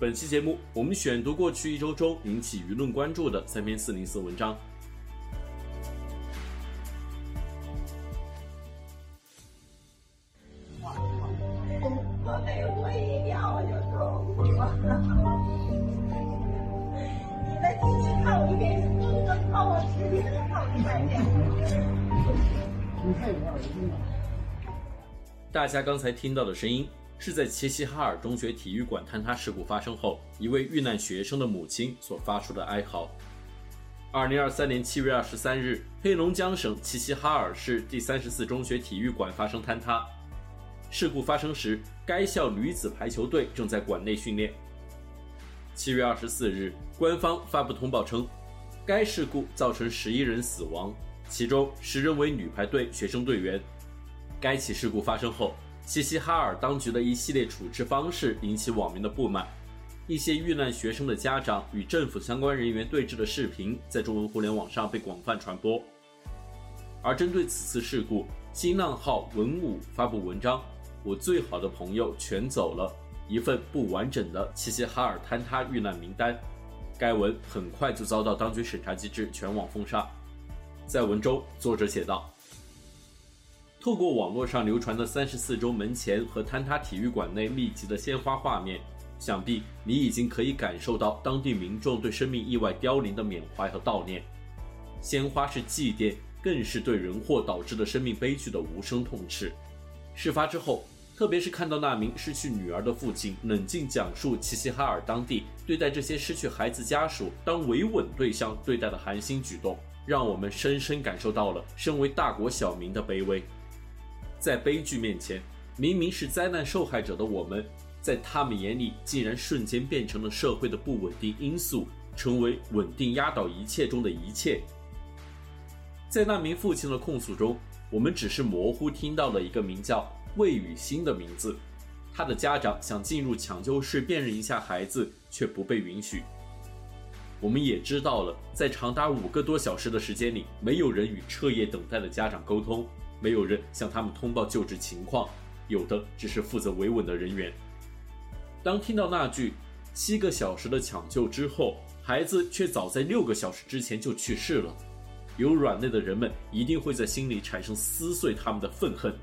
本期节目，我们选读过去一周中引起舆论关注的三篇四零四文章。大家刚才听到的声音，是在齐齐哈尔中学体育馆坍塌事故发生后，一位遇难学生的母亲所发出的哀嚎。二零二三年七月二十三日，黑龙江省齐齐哈尔市第三十四中学体育馆发生坍塌。事故发生时，该校女子排球队正在馆内训练。七月二十四日，官方发布通报称，该事故造成十一人死亡，其中十人为女排队学生队员。该起事故发生后，齐齐哈尔当局的一系列处置方式引起网民的不满，一些遇难学生的家长与政府相关人员对峙的视频在中文互联网上被广泛传播。而针对此次事故，新浪号文武发布文章：“我最好的朋友全走了”，一份不完整的齐齐哈尔坍塌遇难名单。该文很快就遭到当局审查机制全网封杀。在文中，作者写道。透过网络上流传的三十四中门前和坍塌体育馆内密集的鲜花画面，想必你已经可以感受到当地民众对生命意外凋零的缅怀和悼念。鲜花是祭奠，更是对人祸导致的生命悲剧的无声痛斥。事发之后，特别是看到那名失去女儿的父亲冷静讲述齐齐哈尔当地对待这些失去孩子家属当维稳对象对待的寒心举动，让我们深深感受到了身为大国小民的卑微。在悲剧面前，明明是灾难受害者的我们，在他们眼里竟然瞬间变成了社会的不稳定因素，成为稳定压倒一切中的一切。在那名父亲的控诉中，我们只是模糊听到了一个名叫魏雨欣的名字。他的家长想进入抢救室辨认一下孩子，却不被允许。我们也知道了，在长达五个多小时的时间里，没有人与彻夜等待的家长沟通。没有人向他们通报救治情况，有的只是负责维稳的人员。当听到那句“七个小时的抢救之后，孩子却早在六个小时之前就去世了”，有软肋的人们一定会在心里产生撕碎他们的愤恨。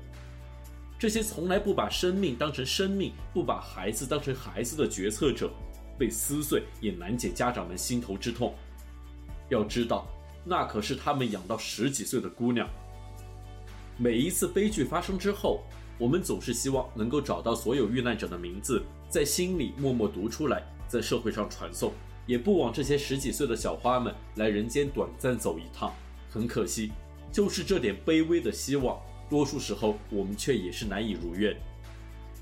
这些从来不把生命当成生命、不把孩子当成孩子的决策者，被撕碎也难解家长们心头之痛。要知道，那可是他们养到十几岁的姑娘。每一次悲剧发生之后，我们总是希望能够找到所有遇难者的名字，在心里默默读出来，在社会上传颂，也不枉这些十几岁的小花们来人间短暂走一趟。很可惜，就是这点卑微的希望，多数时候我们却也是难以如愿。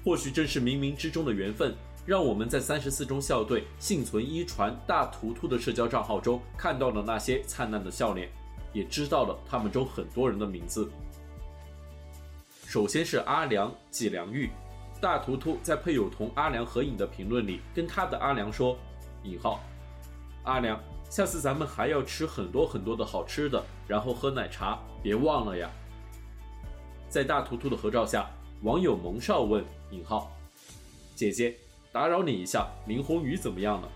或许正是冥冥之中的缘分，让我们在三十四中校队幸存一传大图图的社交账号中看到了那些灿烂的笑脸，也知道了他们中很多人的名字。首先是阿良季良玉，大图图在配有同阿良合影的评论里，跟他的阿良说：“引号，阿良，下次咱们还要吃很多很多的好吃的，然后喝奶茶，别忘了呀。”在大图图的合照下，网友蒙少问：“引号，姐姐，打扰你一下，林红宇怎么样了？”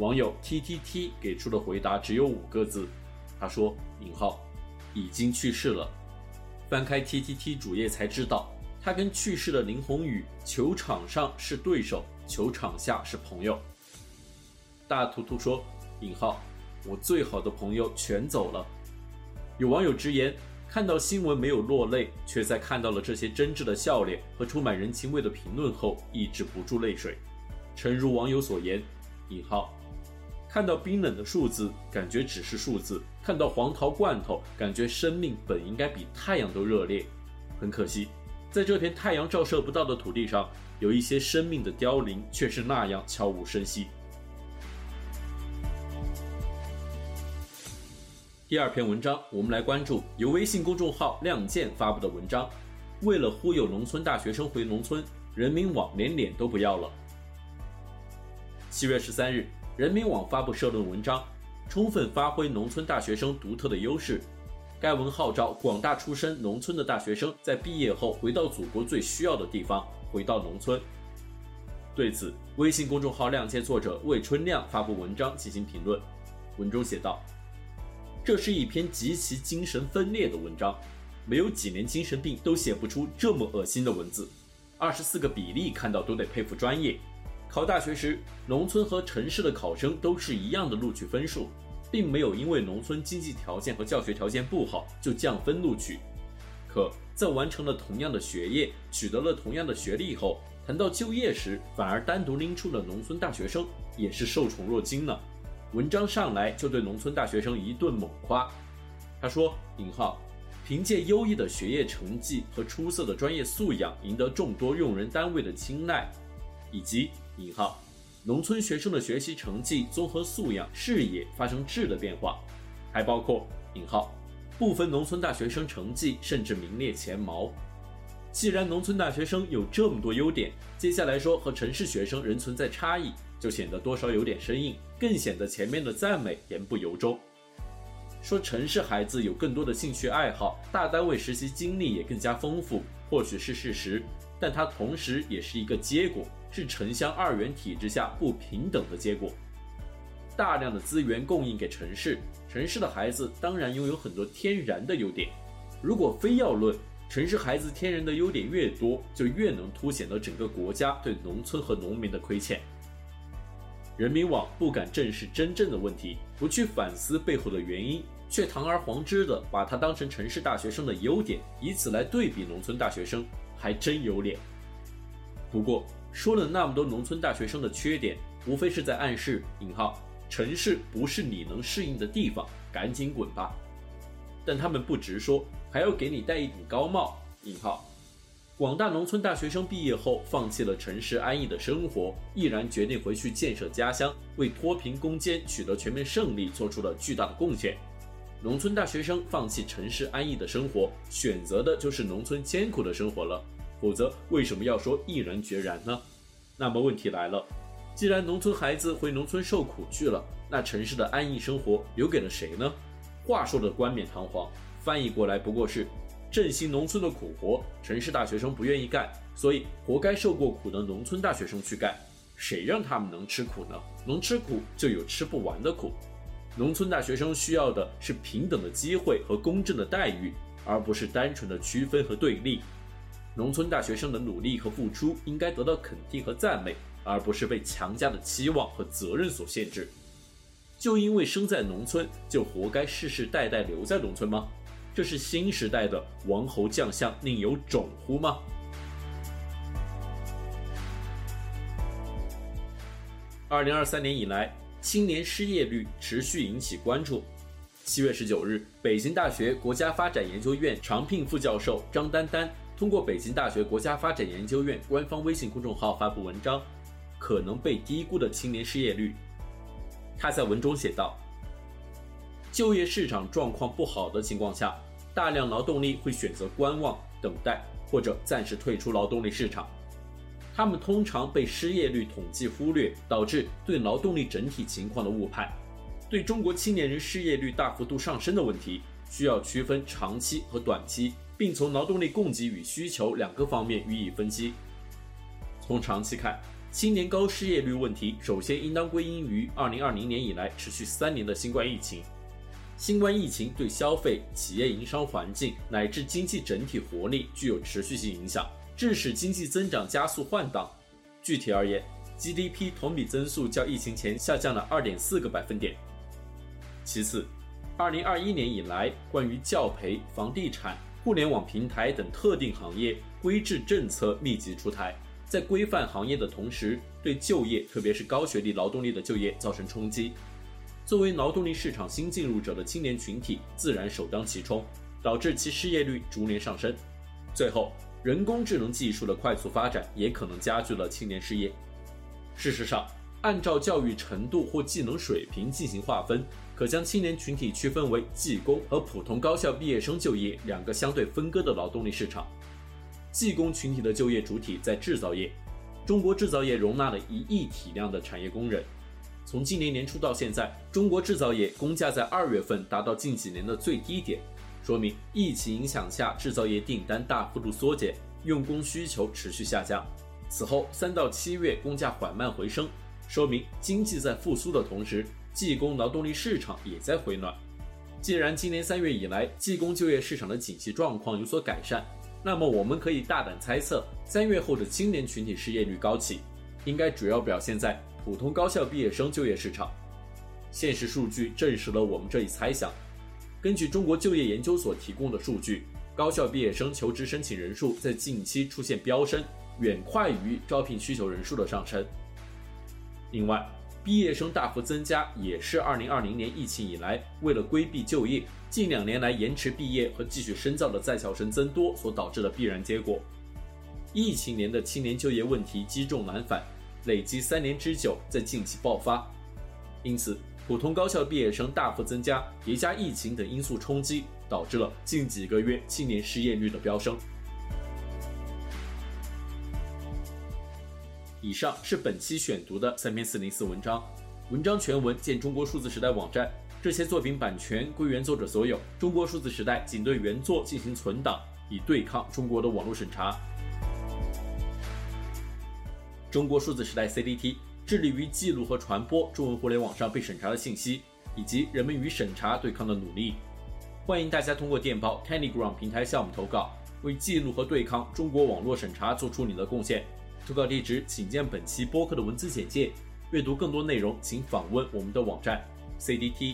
网友 T T T 给出的回答只有五个字，他说：“引号，已经去世了。”翻开 TTT 主页才知道，他跟去世的林宏宇球场上是对手，球场下是朋友。大图图说：“引号，我最好的朋友全走了。”有网友直言，看到新闻没有落泪，却在看到了这些真挚的笑脸和充满人情味的评论后，抑制不住泪水。诚如网友所言，引号。看到冰冷的数字，感觉只是数字；看到黄桃罐头，感觉生命本应该比太阳都热烈。很可惜，在这片太阳照射不到的土地上，有一些生命的凋零却是那样悄无声息。第二篇文章，我们来关注由微信公众号“亮剑”发布的文章。为了忽悠农村大学生回农村，人民网连脸都不要了。七月十三日，人民网发布社论文章，充分发挥农村大学生独特的优势。该文号召广大出身农村的大学生在毕业后回到祖国最需要的地方，回到农村。对此，微信公众号“亮剑”作者魏春亮发布文章进行评论，文中写道。这是一篇极其精神分裂的文章，没有几年精神病都写不出这么恶心的文字。二十四个比例看到都得佩服专业。考大学时，农村和城市的考生都是一样的录取分数，并没有因为农村经济条件和教学条件不好就降分录取。可在完成了同样的学业，取得了同样的学历后，谈到就业时，反而单独拎出了农村大学生，也是受宠若惊呢。文章上来就对农村大学生一顿猛夸，他说：“引号，凭借优异的学业成绩和出色的专业素养，赢得众多用人单位的青睐，以及引号，农村学生的学习成绩、综合素养、视野发生质的变化，还包括引号，部分农村大学生成绩甚至名列前茅。既然农村大学生有这么多优点，接下来说和城市学生仍存在差异。”就显得多少有点生硬，更显得前面的赞美言不由衷。说城市孩子有更多的兴趣爱好，大单位实习经历也更加丰富，或许是事实，但它同时也是一个结果，是城乡二元体制下不平等的结果。大量的资源供应给城市，城市的孩子当然拥有很多天然的优点。如果非要论城市孩子天然的优点越多，就越能凸显了整个国家对农村和农民的亏欠。人民网不敢正视真正的问题，不去反思背后的原因，却堂而皇之地把它当成城市大学生的优点，以此来对比农村大学生，还真有脸。不过说了那么多农村大学生的缺点，无非是在暗示“引号城市不是你能适应的地方，赶紧滚吧”。但他们不直说，还要给你戴一顶高帽“引号”。广大农村大学生毕业后，放弃了城市安逸的生活，毅然决定回去建设家乡，为脱贫攻坚取得全面胜利做出了巨大的贡献。农村大学生放弃城市安逸的生活，选择的就是农村艰苦的生活了。否则，为什么要说毅然决然呢？那么问题来了，既然农村孩子回农村受苦去了，那城市的安逸生活留给了谁呢？话说的冠冕堂皇，翻译过来不过是。振兴农村的苦活，城市大学生不愿意干，所以活该受过苦的农村大学生去干。谁让他们能吃苦呢？能吃苦就有吃不完的苦。农村大学生需要的是平等的机会和公正的待遇，而不是单纯的区分和对立。农村大学生的努力和付出应该得到肯定和赞美，而不是被强加的期望和责任所限制。就因为生在农村，就活该世世代代留在农村吗？这是新时代的王侯将相宁有种乎吗？二零二三年以来，青年失业率持续引起关注。七月十九日，北京大学国家发展研究院常聘副教授张丹丹通过北京大学国家发展研究院官方微信公众号发布文章《可能被低估的青年失业率》。他在文中写道。就业市场状况不好的情况下，大量劳动力会选择观望、等待或者暂时退出劳动力市场。他们通常被失业率统计忽略，导致对劳动力整体情况的误判。对中国青年人失业率大幅度上升的问题，需要区分长期和短期，并从劳动力供给与需求两个方面予以分析。从长期看，青年高失业率问题首先应当归因于2020年以来持续三年的新冠疫情。新冠疫情对消费、企业营商环境乃至经济整体活力具有持续性影响，致使经济增长加速换挡。具体而言，GDP 同比增速较疫情前下降了2.4个百分点。其次，2021年以来，关于教培、房地产、互联网平台等特定行业规制政策密集出台，在规范行业的同时，对就业，特别是高学历劳动力的就业造成冲击。作为劳动力市场新进入者的青年群体，自然首当其冲，导致其失业率逐年上升。最后，人工智能技术的快速发展也可能加剧了青年失业。事实上，按照教育程度或技能水平进行划分，可将青年群体区分为技工和普通高校毕业生就业两个相对分割的劳动力市场。技工群体的就业主体在制造业，中国制造业容纳了一亿体量的产业工人。从今年年初到现在，中国制造业工价在二月份达到近几年的最低点，说明疫情影响下制造业订单大幅度缩减，用工需求持续下降。此后三到七月工价缓慢回升。说明经济在复苏的同时，技工劳动力市场也在回暖。既然今年三月以来技工就业市场的景气状况有所改善，那么我们可以大胆猜测，三月后的青年群体失业率高企，应该主要表现在普通高校毕业生就业市场。现实数据证实了我们这一猜想。根据中国就业研究所提供的数据，高校毕业生求职申请人数在近期出现飙升，远快于招聘需求人数的上升。另外，毕业生大幅增加也是2020年疫情以来，为了规避就业，近两年来延迟毕业和继续深造的在校生增多所导致的必然结果。疫情年的青年就业问题积重难返，累积三年之久，在近期爆发。因此，普通高校毕业生大幅增加，叠加疫情等因素冲击，导致了近几个月青年失业率的飙升。以上是本期选读的三篇四零四文章，文章全文见中国数字时代网站。这些作品版权归原作者所有，中国数字时代仅对原作进行存档，以对抗中国的网络审查。中国数字时代 CDT 致力于记录和传播中文互联网上被审查的信息，以及人们与审查对抗的努力。欢迎大家通过电报 Telegram 平台向我们投稿，为记录和对抗中国网络审查做出你的贡献。投稿地址请见本期播客的文字简介。阅读更多内容，请访问我们的网站 cdt.media。